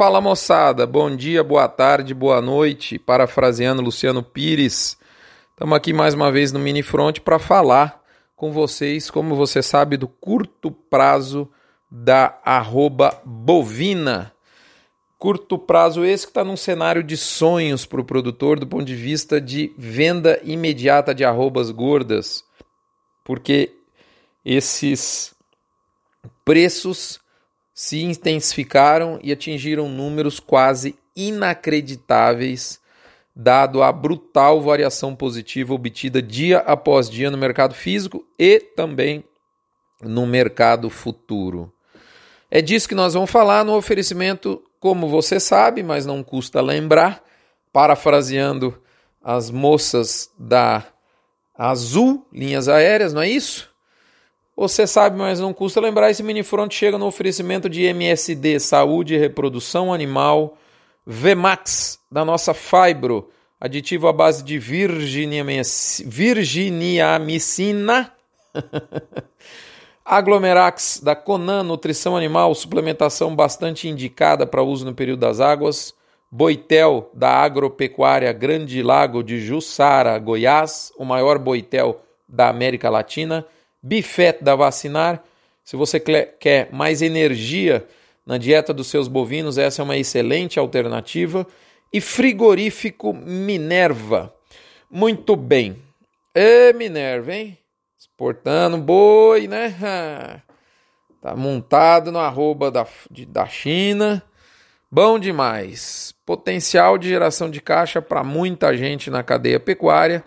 Fala moçada, bom dia, boa tarde, boa noite. Parafraseando Luciano Pires, estamos aqui mais uma vez no Mini Front para falar com vocês, como você sabe, do curto prazo da arroba bovina. Curto prazo esse que está num cenário de sonhos para o produtor do ponto de vista de venda imediata de arrobas gordas, porque esses preços se intensificaram e atingiram números quase inacreditáveis, dado a brutal variação positiva obtida dia após dia no mercado físico e também no mercado futuro. É disso que nós vamos falar no oferecimento, como você sabe, mas não custa lembrar, parafraseando as moças da Azul Linhas Aéreas, não é isso? Você sabe, mas não custa lembrar, esse Minifront chega no oferecimento de MSD, Saúde e Reprodução Animal, Vmax, da nossa Fibro, aditivo à base de virginiamicina, Aglomerax, da Conan, Nutrição Animal, suplementação bastante indicada para uso no período das águas, Boitel, da Agropecuária Grande Lago de Jussara, Goiás, o maior boitel da América Latina, Bifet da Vacinar. Se você quer mais energia na dieta dos seus bovinos, essa é uma excelente alternativa. E frigorífico Minerva. Muito bem. Ê, Minerva, hein? Exportando boi, né? Tá montado no arroba da, de, da China. Bom demais. Potencial de geração de caixa para muita gente na cadeia pecuária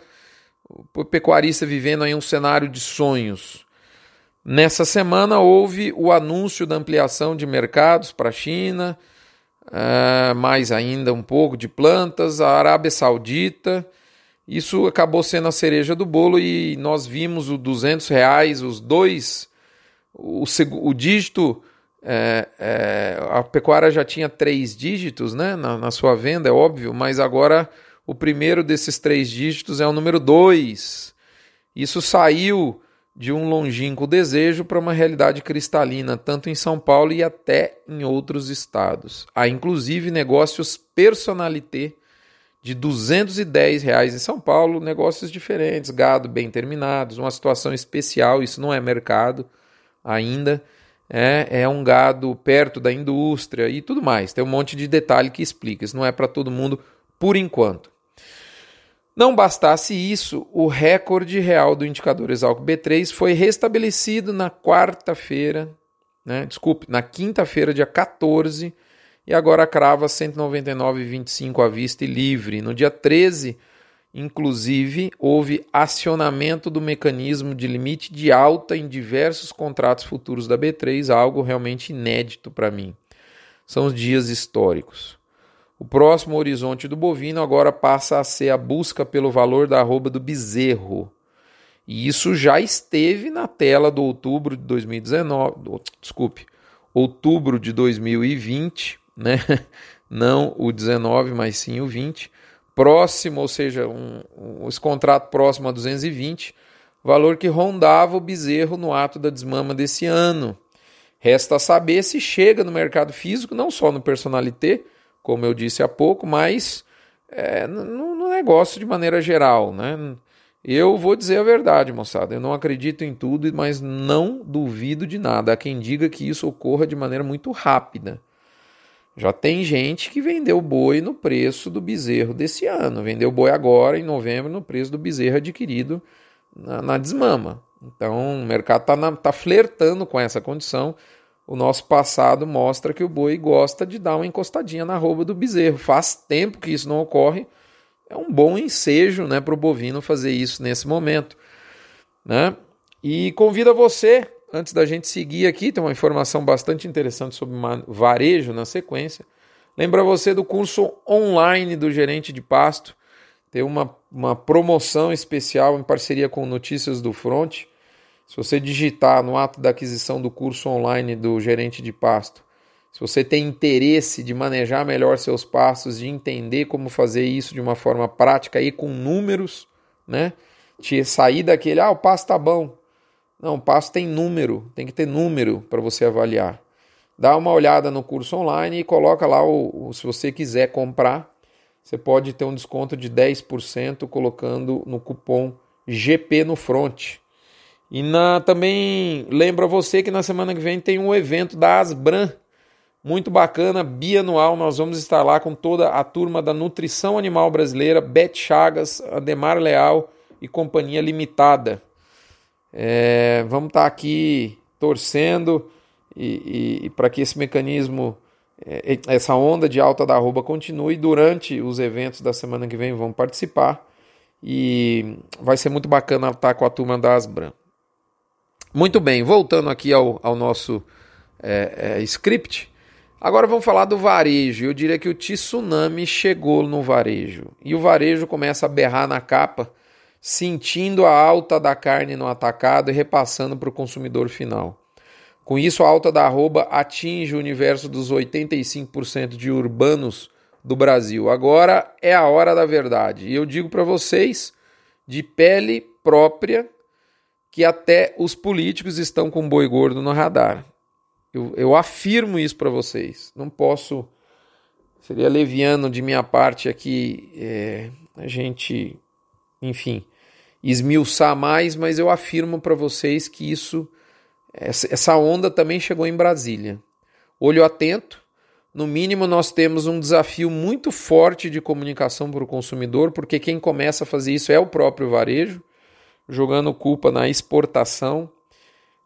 o pecuarista vivendo aí um cenário de sonhos. Nessa semana houve o anúncio da ampliação de mercados para a China, uh, mais ainda um pouco de plantas, a Arábia Saudita. Isso acabou sendo a cereja do bolo e nós vimos o 200 reais, os dois, o, o dígito, é, é, a pecuária já tinha três dígitos né, na, na sua venda, é óbvio, mas agora o primeiro desses três dígitos é o número 2. Isso saiu de um longínquo desejo para uma realidade cristalina, tanto em São Paulo e até em outros estados. Há inclusive negócios personalité de 210 reais em São Paulo, negócios diferentes, gado bem terminados, uma situação especial, isso não é mercado ainda, é, é um gado perto da indústria e tudo mais. Tem um monte de detalhe que explica, isso não é para todo mundo por enquanto. Não bastasse isso, o recorde real do indicador Exalc B3 foi restabelecido na quarta-feira, né, desculpe, na quinta-feira, dia 14, e agora crava 199,25 à vista e livre. No dia 13, inclusive, houve acionamento do mecanismo de limite de alta em diversos contratos futuros da B3, algo realmente inédito para mim. São os dias históricos. O próximo horizonte do bovino agora passa a ser a busca pelo valor da arroba do bezerro. E isso já esteve na tela do outubro de 2019, desculpe, outubro de 2020, né? Não o 19, mas sim o 20. Próximo, ou seja, um, um, esse contrato próximo a 220, valor que rondava o bezerro no ato da desmama desse ano. Resta saber se chega no mercado físico, não só no personalité, como eu disse há pouco, mas é, no, no, negócio de maneira geral, né? Eu vou dizer a verdade, moçada. Eu não acredito em tudo, mas não duvido de nada. Há quem diga que isso ocorra de maneira muito rápida. Já tem gente que vendeu boi no preço do bezerro desse ano. Vendeu boi agora, em novembro, no preço do bezerro adquirido na, na desmama. Então, o mercado está tá flertando com essa condição o nosso passado mostra que o boi gosta de dar uma encostadinha na roupa do bezerro. Faz tempo que isso não ocorre. É um bom ensejo né, para o bovino fazer isso nesse momento. Né? E convido você, antes da gente seguir aqui, tem uma informação bastante interessante sobre varejo na sequência. Lembra você do curso online do gerente de pasto. Tem uma, uma promoção especial em parceria com Notícias do Front se você digitar no ato da aquisição do curso online do gerente de pasto, se você tem interesse de manejar melhor seus pastos, de entender como fazer isso de uma forma prática e com números, né? Te sair daquele, ah, o pasto tá bom. Não, o pasto tem número, tem que ter número para você avaliar. dá uma olhada no curso online e coloca lá o, o se você quiser comprar, você pode ter um desconto de 10% colocando no cupom GP no front. E na, também lembro a você que na semana que vem tem um evento da Asbran, muito bacana, bianual. Nós vamos estar lá com toda a turma da Nutrição Animal Brasileira, Beth Chagas, Ademar Leal e Companhia Limitada. É, vamos estar aqui torcendo e, e, e para que esse mecanismo, é, essa onda de alta da arroba continue durante os eventos da semana que vem. Vamos participar e vai ser muito bacana estar com a turma da Asbran. Muito bem, voltando aqui ao, ao nosso é, é, script, agora vamos falar do varejo. Eu diria que o tsunami chegou no varejo e o varejo começa a berrar na capa, sentindo a alta da carne no atacado e repassando para o consumidor final. Com isso, a alta da arroba atinge o universo dos 85% de urbanos do Brasil. Agora é a hora da verdade. E eu digo para vocês, de pele própria, que até os políticos estão com boi gordo no radar. Eu, eu afirmo isso para vocês. Não posso. Seria leviano de minha parte aqui é, a gente, enfim, esmiuçar mais, mas eu afirmo para vocês que isso, essa onda também chegou em Brasília. Olho atento, no mínimo, nós temos um desafio muito forte de comunicação para o consumidor, porque quem começa a fazer isso é o próprio varejo, jogando culpa na exportação.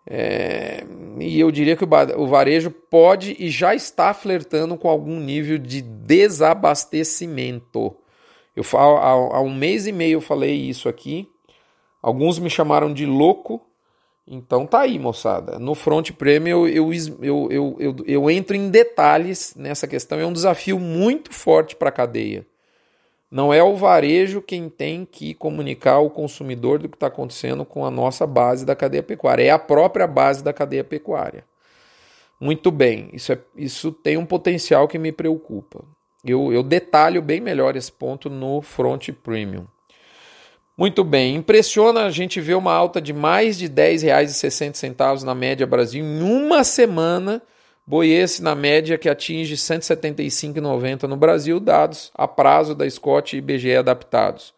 É, e eu diria que o varejo pode e já está flertando com algum nível de desabastecimento. Eu falo, há, há um mês e meio eu falei isso aqui. Alguns me chamaram de louco, então tá aí, moçada. No Front Premium eu, eu, eu, eu, entro em detalhes nessa questão. É um desafio muito forte para a cadeia. Não é o varejo quem tem que comunicar ao consumidor do que está acontecendo com a nossa base da cadeia pecuária. É a própria base da cadeia pecuária. Muito bem, isso, é, isso tem um potencial que me preocupa. Eu, eu detalho bem melhor esse ponto no Front Premium. Muito bem, impressiona a gente ver uma alta de mais de R$ 10,60 na média Brasil em uma semana. Boi esse na média que atinge R$ 175,90 no Brasil, dados a prazo da Scott e IBGE adaptados.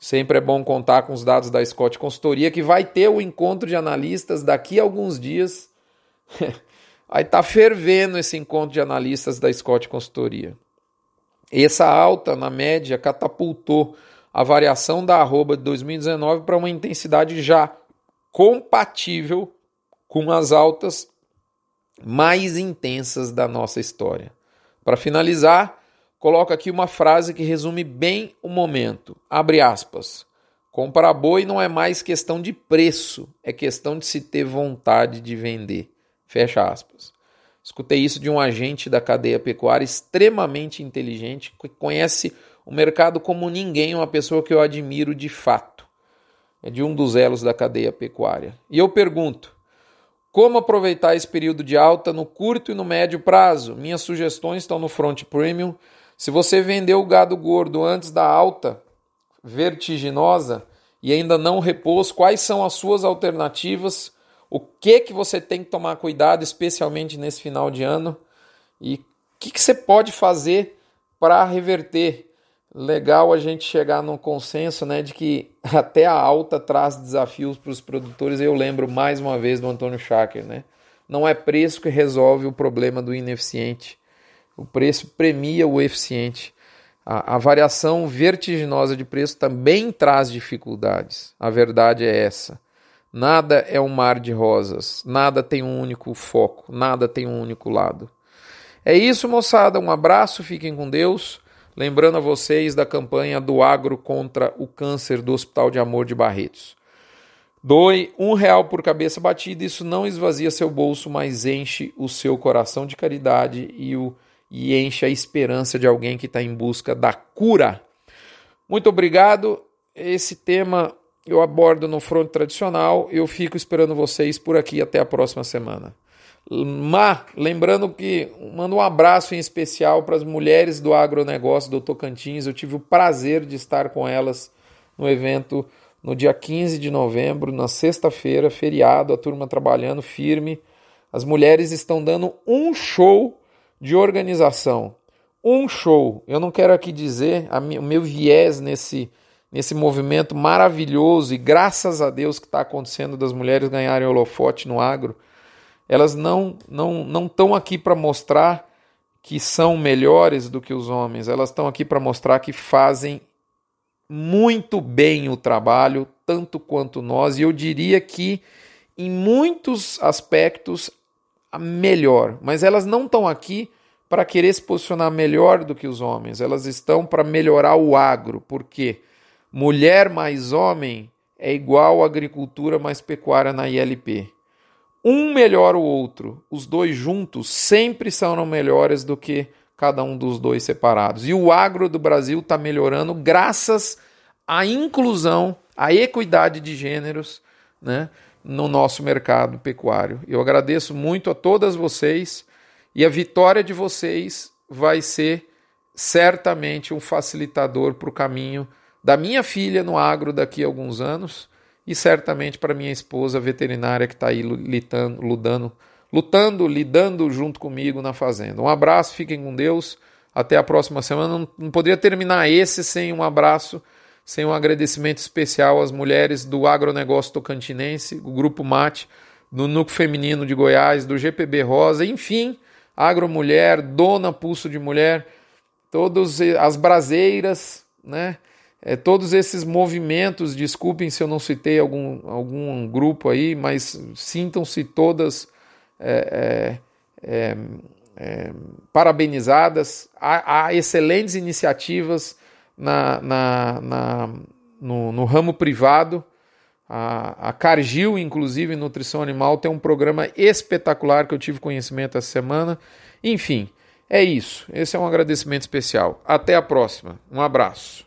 Sempre é bom contar com os dados da Scott Consultoria, que vai ter o encontro de analistas daqui a alguns dias. Aí tá fervendo esse encontro de analistas da Scott Consultoria. Essa alta, na média, catapultou a variação da arroba de 2019 para uma intensidade já compatível com as altas mais intensas da nossa história. Para finalizar, coloco aqui uma frase que resume bem o momento. Abre aspas. Comprar boi não é mais questão de preço, é questão de se ter vontade de vender. Fecha aspas. Escutei isso de um agente da cadeia pecuária extremamente inteligente, que conhece o mercado como ninguém, uma pessoa que eu admiro de fato. É de um dos elos da cadeia pecuária. E eu pergunto: como aproveitar esse período de alta no curto e no médio prazo? Minhas sugestões estão no Front Premium. Se você vendeu o gado gordo antes da alta vertiginosa e ainda não repôs, quais são as suas alternativas? O que que você tem que tomar cuidado, especialmente nesse final de ano? E o que, que você pode fazer para reverter legal a gente chegar num consenso né, de que até a alta traz desafios para os produtores. Eu lembro mais uma vez do Antônio Schacker, né? Não é preço que resolve o problema do ineficiente. O preço premia o eficiente. A, a variação vertiginosa de preço também traz dificuldades. A verdade é essa. Nada é um mar de rosas, nada tem um único foco, nada tem um único lado. É isso, moçada. Um abraço, fiquem com Deus. Lembrando a vocês da campanha do agro contra o câncer do Hospital de Amor de Barretos. Doe um real por cabeça batida, isso não esvazia seu bolso, mas enche o seu coração de caridade e, o, e enche a esperança de alguém que está em busca da cura. Muito obrigado. Esse tema eu abordo no fronte tradicional. Eu fico esperando vocês por aqui até a próxima semana. Má, lembrando que mando um abraço em especial para as mulheres do agronegócio do Tocantins. Eu tive o prazer de estar com elas no evento no dia 15 de novembro, na sexta-feira, feriado, a turma trabalhando firme. As mulheres estão dando um show de organização. Um show. Eu não quero aqui dizer o meu viés nesse, nesse movimento maravilhoso e graças a Deus que está acontecendo das mulheres ganharem holofote no agro. Elas não não não estão aqui para mostrar que são melhores do que os homens. Elas estão aqui para mostrar que fazem muito bem o trabalho, tanto quanto nós, e eu diria que em muitos aspectos melhor, mas elas não estão aqui para querer se posicionar melhor do que os homens, elas estão para melhorar o agro, porque mulher mais homem é igual agricultura mais pecuária na ILP. Um melhora o outro, os dois juntos sempre são melhores do que cada um dos dois separados. E o agro do Brasil está melhorando graças à inclusão, à equidade de gêneros né, no nosso mercado pecuário. Eu agradeço muito a todas vocês e a vitória de vocês vai ser certamente um facilitador para o caminho da minha filha no agro daqui a alguns anos e certamente para minha esposa veterinária que está aí lutando, lutando lutando, lidando junto comigo na fazenda. Um abraço, fiquem com Deus. Até a próxima semana. Não, não poderia terminar esse sem um abraço, sem um agradecimento especial às mulheres do agronegócio tocantinense, o Grupo Mate, do Núcleo Feminino de Goiás, do GPB Rosa, enfim, Agromulher, Dona Pulso de Mulher, todas as braseiras, né? É, todos esses movimentos, desculpem se eu não citei algum, algum grupo aí, mas sintam-se todas é, é, é, é, parabenizadas. Há, há, excelentes iniciativas na, na, na no, no, ramo privado. A, a Cargill, inclusive, Nutrição Animal, tem um programa espetacular que eu tive conhecimento essa semana. Enfim, é isso. Esse é um agradecimento especial. Até a próxima. Um abraço.